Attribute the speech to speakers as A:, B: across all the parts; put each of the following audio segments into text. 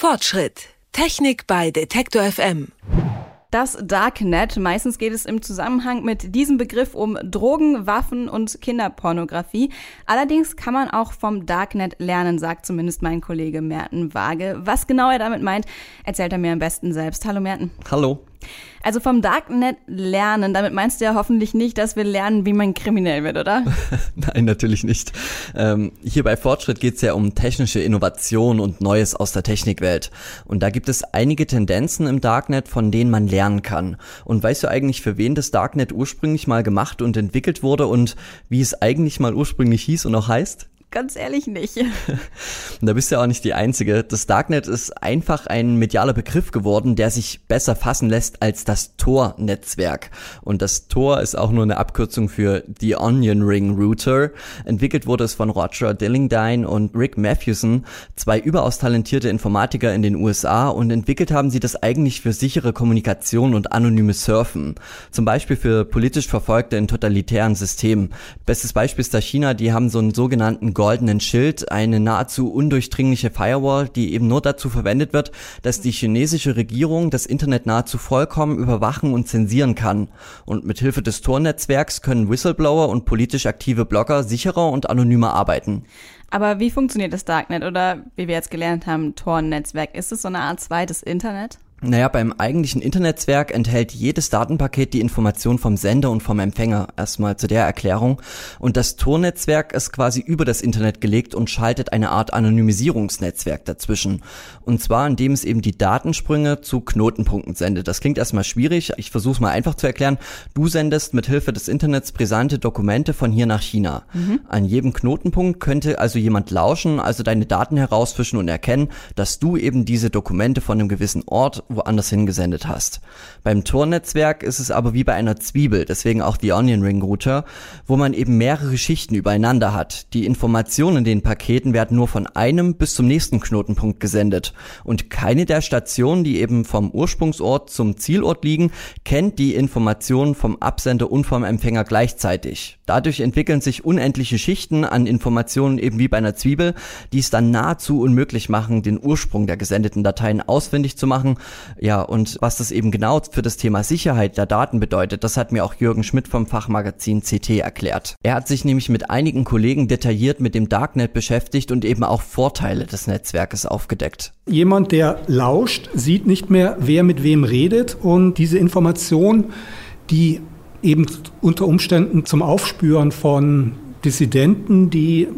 A: Fortschritt. Technik bei Detektor FM.
B: Das Darknet. Meistens geht es im Zusammenhang mit diesem Begriff um Drogen, Waffen und Kinderpornografie. Allerdings kann man auch vom Darknet lernen, sagt zumindest mein Kollege Merten Waage. Was genau er damit meint, erzählt er mir am besten selbst. Hallo Merten.
C: Hallo.
B: Also vom Darknet lernen, damit meinst du ja hoffentlich nicht, dass wir lernen, wie man kriminell wird, oder?
C: Nein, natürlich nicht. Ähm, hier bei Fortschritt geht es ja um technische Innovation und Neues aus der Technikwelt. Und da gibt es einige Tendenzen im Darknet, von denen man lernen kann. Und weißt du eigentlich, für wen das Darknet ursprünglich mal gemacht und entwickelt wurde und wie es eigentlich mal ursprünglich hieß und auch heißt?
B: Ganz ehrlich nicht.
C: da bist du ja auch nicht die Einzige. Das Darknet ist einfach ein medialer Begriff geworden, der sich besser fassen lässt als das Tor-Netzwerk. Und das Tor ist auch nur eine Abkürzung für The Onion Ring Router. Entwickelt wurde es von Roger Dillingdine und Rick Matthewson, zwei überaus talentierte Informatiker in den USA und entwickelt haben sie das eigentlich für sichere Kommunikation und anonyme Surfen. Zum Beispiel für politisch Verfolgte in totalitären Systemen. Bestes Beispiel ist da China, die haben so einen sogenannten goldenen Schild, eine nahezu undurchdringliche Firewall, die eben nur dazu verwendet wird, dass die chinesische Regierung das Internet nahezu vollkommen überwachen und zensieren kann. Und mit Hilfe des Tor-Netzwerks können Whistleblower und politisch aktive Blogger sicherer und anonymer arbeiten.
B: Aber wie funktioniert das Darknet oder wie wir jetzt gelernt haben, Tor-Netzwerk? Ist es so eine Art zweites Internet?
C: Naja, beim eigentlichen Internetswerk enthält jedes Datenpaket die Information vom Sender und vom Empfänger. Erstmal zu der Erklärung. Und das Tornetzwerk ist quasi über das Internet gelegt und schaltet eine Art Anonymisierungsnetzwerk dazwischen. Und zwar, indem es eben die Datensprünge zu Knotenpunkten sendet. Das klingt erstmal schwierig. Ich versuche es mal einfach zu erklären. Du sendest mit Hilfe des Internets brisante Dokumente von hier nach China. Mhm. An jedem Knotenpunkt könnte also jemand lauschen, also deine Daten herausfischen und erkennen, dass du eben diese Dokumente von einem gewissen Ort woanders hingesendet hast. Beim Tor-Netzwerk ist es aber wie bei einer Zwiebel, deswegen auch die Onion Ring Router, wo man eben mehrere Schichten übereinander hat. Die Informationen in den Paketen werden nur von einem bis zum nächsten Knotenpunkt gesendet. Und keine der Stationen, die eben vom Ursprungsort zum Zielort liegen, kennt die Informationen vom Absender und vom Empfänger gleichzeitig. Dadurch entwickeln sich unendliche Schichten an Informationen eben wie bei einer Zwiebel, die es dann nahezu unmöglich machen, den Ursprung der gesendeten Dateien ausfindig zu machen ja, und was das eben genau für das Thema Sicherheit der Daten bedeutet, das hat mir auch Jürgen Schmidt vom Fachmagazin CT erklärt. Er hat sich nämlich mit einigen Kollegen detailliert mit dem Darknet beschäftigt und eben auch Vorteile des Netzwerkes aufgedeckt.
D: Jemand, der lauscht, sieht nicht mehr, wer mit wem redet und diese Information, die eben unter Umständen zum Aufspüren von Dissidenten, die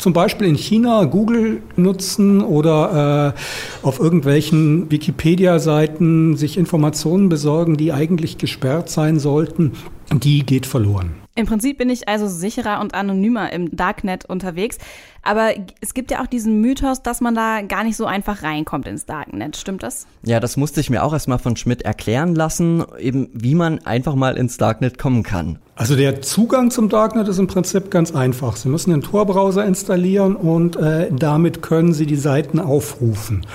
D: zum Beispiel in China Google nutzen oder äh, auf irgendwelchen Wikipedia-Seiten sich Informationen besorgen, die eigentlich gesperrt sein sollten, die geht verloren.
B: Im Prinzip bin ich also sicherer und anonymer im Darknet unterwegs. Aber es gibt ja auch diesen Mythos, dass man da gar nicht so einfach reinkommt ins Darknet. Stimmt das?
C: Ja, das musste ich mir auch erstmal von Schmidt erklären lassen, eben wie man einfach mal ins Darknet kommen kann.
D: Also der Zugang zum Darknet ist im Prinzip ganz einfach. Sie müssen den Tor-Browser installieren und äh, damit können Sie die Seiten aufrufen.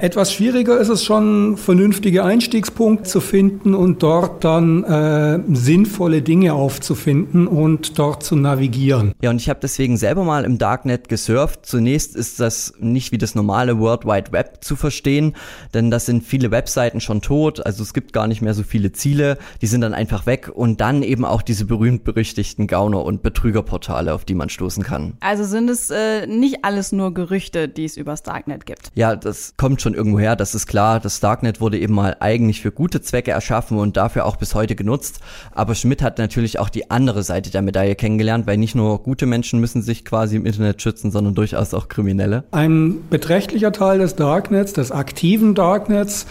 D: Etwas schwieriger ist es schon, vernünftige Einstiegspunkte zu finden und dort dann äh, sinnvolle Dinge aufzufinden und dort zu navigieren.
C: Ja, und ich habe deswegen selber mal im Darknet gesurft. Zunächst ist das nicht wie das normale World Wide Web zu verstehen, denn das sind viele Webseiten schon tot, also es gibt gar nicht mehr so viele Ziele, die sind dann einfach weg und dann eben auch diese berühmt-berüchtigten Gauner- und Betrügerportale, auf die man stoßen kann.
B: Also sind es äh, nicht alles nur Gerüchte, die es übers Darknet gibt?
C: Ja, das kommt schon schon irgendwo her, das ist klar. Das Darknet wurde eben mal eigentlich für gute Zwecke erschaffen und dafür auch bis heute genutzt. Aber Schmidt hat natürlich auch die andere Seite der Medaille kennengelernt, weil nicht nur gute Menschen müssen sich quasi im Internet schützen, sondern durchaus auch Kriminelle.
D: Ein beträchtlicher Teil des Darknets, des aktiven Darknets,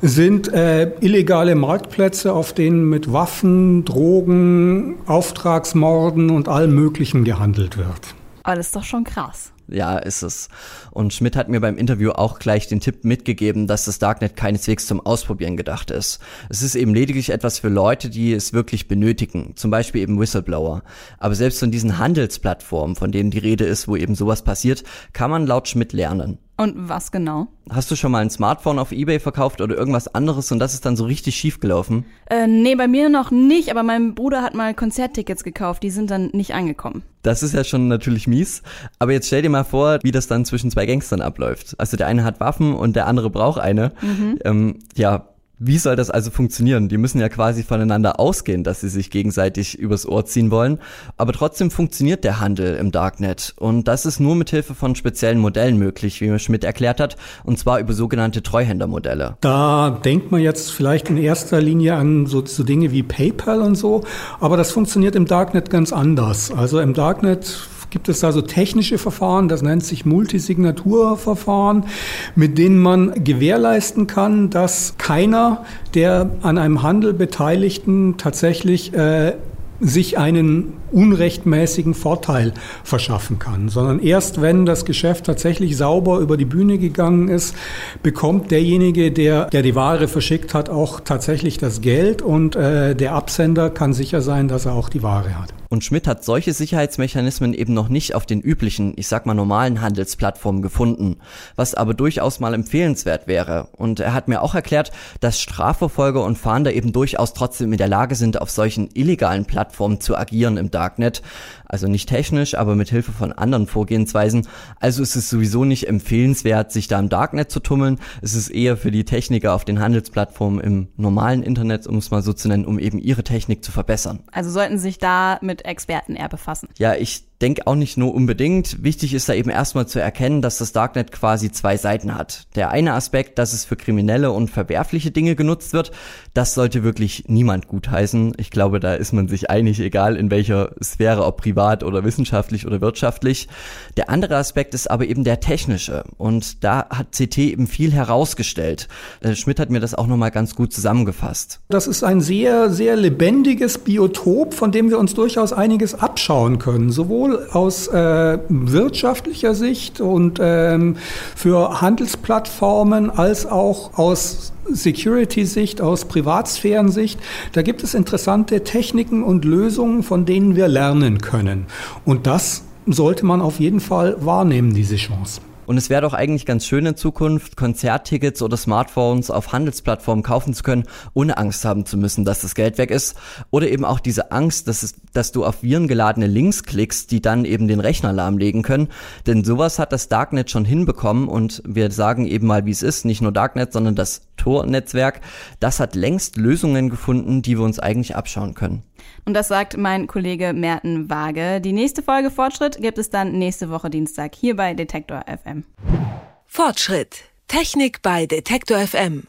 D: sind äh, illegale Marktplätze, auf denen mit Waffen, Drogen, Auftragsmorden und allem Möglichen gehandelt wird.
B: Ist doch schon krass.
C: Ja, ist es. Und Schmidt hat mir beim Interview auch gleich den Tipp mitgegeben, dass das Darknet keineswegs zum Ausprobieren gedacht ist. Es ist eben lediglich etwas für Leute, die es wirklich benötigen, zum Beispiel eben Whistleblower. Aber selbst von diesen Handelsplattformen, von denen die Rede ist, wo eben sowas passiert, kann man laut Schmidt lernen.
B: Und was genau?
C: Hast du schon mal ein Smartphone auf Ebay verkauft oder irgendwas anderes und das ist dann so richtig schief gelaufen?
B: Äh, nee, bei mir noch nicht, aber mein Bruder hat mal Konzerttickets gekauft, die sind dann nicht angekommen.
C: Das ist ja schon natürlich mies. Aber jetzt stell dir mal vor, wie das dann zwischen zwei Gangstern abläuft. Also der eine hat Waffen und der andere braucht eine. Mhm. Ähm, ja, wie soll das also funktionieren? Die müssen ja quasi voneinander ausgehen, dass sie sich gegenseitig übers Ohr ziehen wollen. Aber trotzdem funktioniert der Handel im Darknet. Und das ist nur mit Hilfe von speziellen Modellen möglich, wie mir Schmidt erklärt hat. Und zwar über sogenannte Treuhändermodelle.
D: Da denkt man jetzt vielleicht in erster Linie an so, so Dinge wie PayPal und so. Aber das funktioniert im Darknet ganz anders. Also im Darknet gibt es da so technische Verfahren, das nennt sich Multisignaturverfahren, mit denen man gewährleisten kann, dass keiner der an einem Handel Beteiligten tatsächlich äh, sich einen unrechtmäßigen Vorteil verschaffen kann, sondern erst wenn das Geschäft tatsächlich sauber über die Bühne gegangen ist, bekommt derjenige, der, der die Ware verschickt hat, auch tatsächlich das Geld und äh, der Absender kann sicher sein, dass er auch die Ware hat.
C: Und Schmidt hat solche Sicherheitsmechanismen eben noch nicht auf den üblichen, ich sag mal normalen Handelsplattformen gefunden, was aber durchaus mal empfehlenswert wäre. Und er hat mir auch erklärt, dass Strafverfolger und Fahnder eben durchaus trotzdem in der Lage sind, auf solchen illegalen Plattformen zu agieren im Darknet. Also nicht technisch, aber mit Hilfe von anderen Vorgehensweisen. Also ist es sowieso nicht empfehlenswert, sich da im Darknet zu tummeln. Es ist eher für die Techniker auf den Handelsplattformen im normalen Internet, um es mal so zu nennen, um eben ihre Technik zu verbessern.
B: Also sollten sich da mit Experten eher befassen.
C: Ja, ich denke auch nicht nur unbedingt. Wichtig ist da eben erstmal zu erkennen, dass das Darknet quasi zwei Seiten hat. Der eine Aspekt, dass es für kriminelle und verwerfliche Dinge genutzt wird, das sollte wirklich niemand gutheißen. Ich glaube, da ist man sich einig, egal in welcher Sphäre, ob privat oder wissenschaftlich oder wirtschaftlich. Der andere Aspekt ist aber eben der technische. Und da hat CT eben viel herausgestellt. Äh, Schmidt hat mir das auch nochmal ganz gut zusammengefasst.
D: Das ist ein sehr, sehr lebendiges Biotop, von dem wir uns durchaus einiges abschauen können. Aus äh, wirtschaftlicher Sicht und ähm, für Handelsplattformen als auch aus Security-Sicht, aus Privatsphären-Sicht. Da gibt es interessante Techniken und Lösungen, von denen wir lernen können. Und das sollte man auf jeden Fall wahrnehmen, diese Chance.
C: Und es wäre doch eigentlich ganz schön in Zukunft, Konzerttickets oder Smartphones auf Handelsplattformen kaufen zu können, ohne Angst haben zu müssen, dass das Geld weg ist. Oder eben auch diese Angst, dass, es, dass du auf Viren geladene Links klickst, die dann eben den Rechner lahmlegen können. Denn sowas hat das Darknet schon hinbekommen und wir sagen eben mal, wie es ist. Nicht nur Darknet, sondern das Tor-Netzwerk. Das hat längst Lösungen gefunden, die wir uns eigentlich abschauen können.
B: Und das sagt mein Kollege Merten Waage. Die nächste Folge Fortschritt gibt es dann nächste Woche Dienstag hier bei Detektor FM.
A: Fortschritt. Technik bei Detektor FM.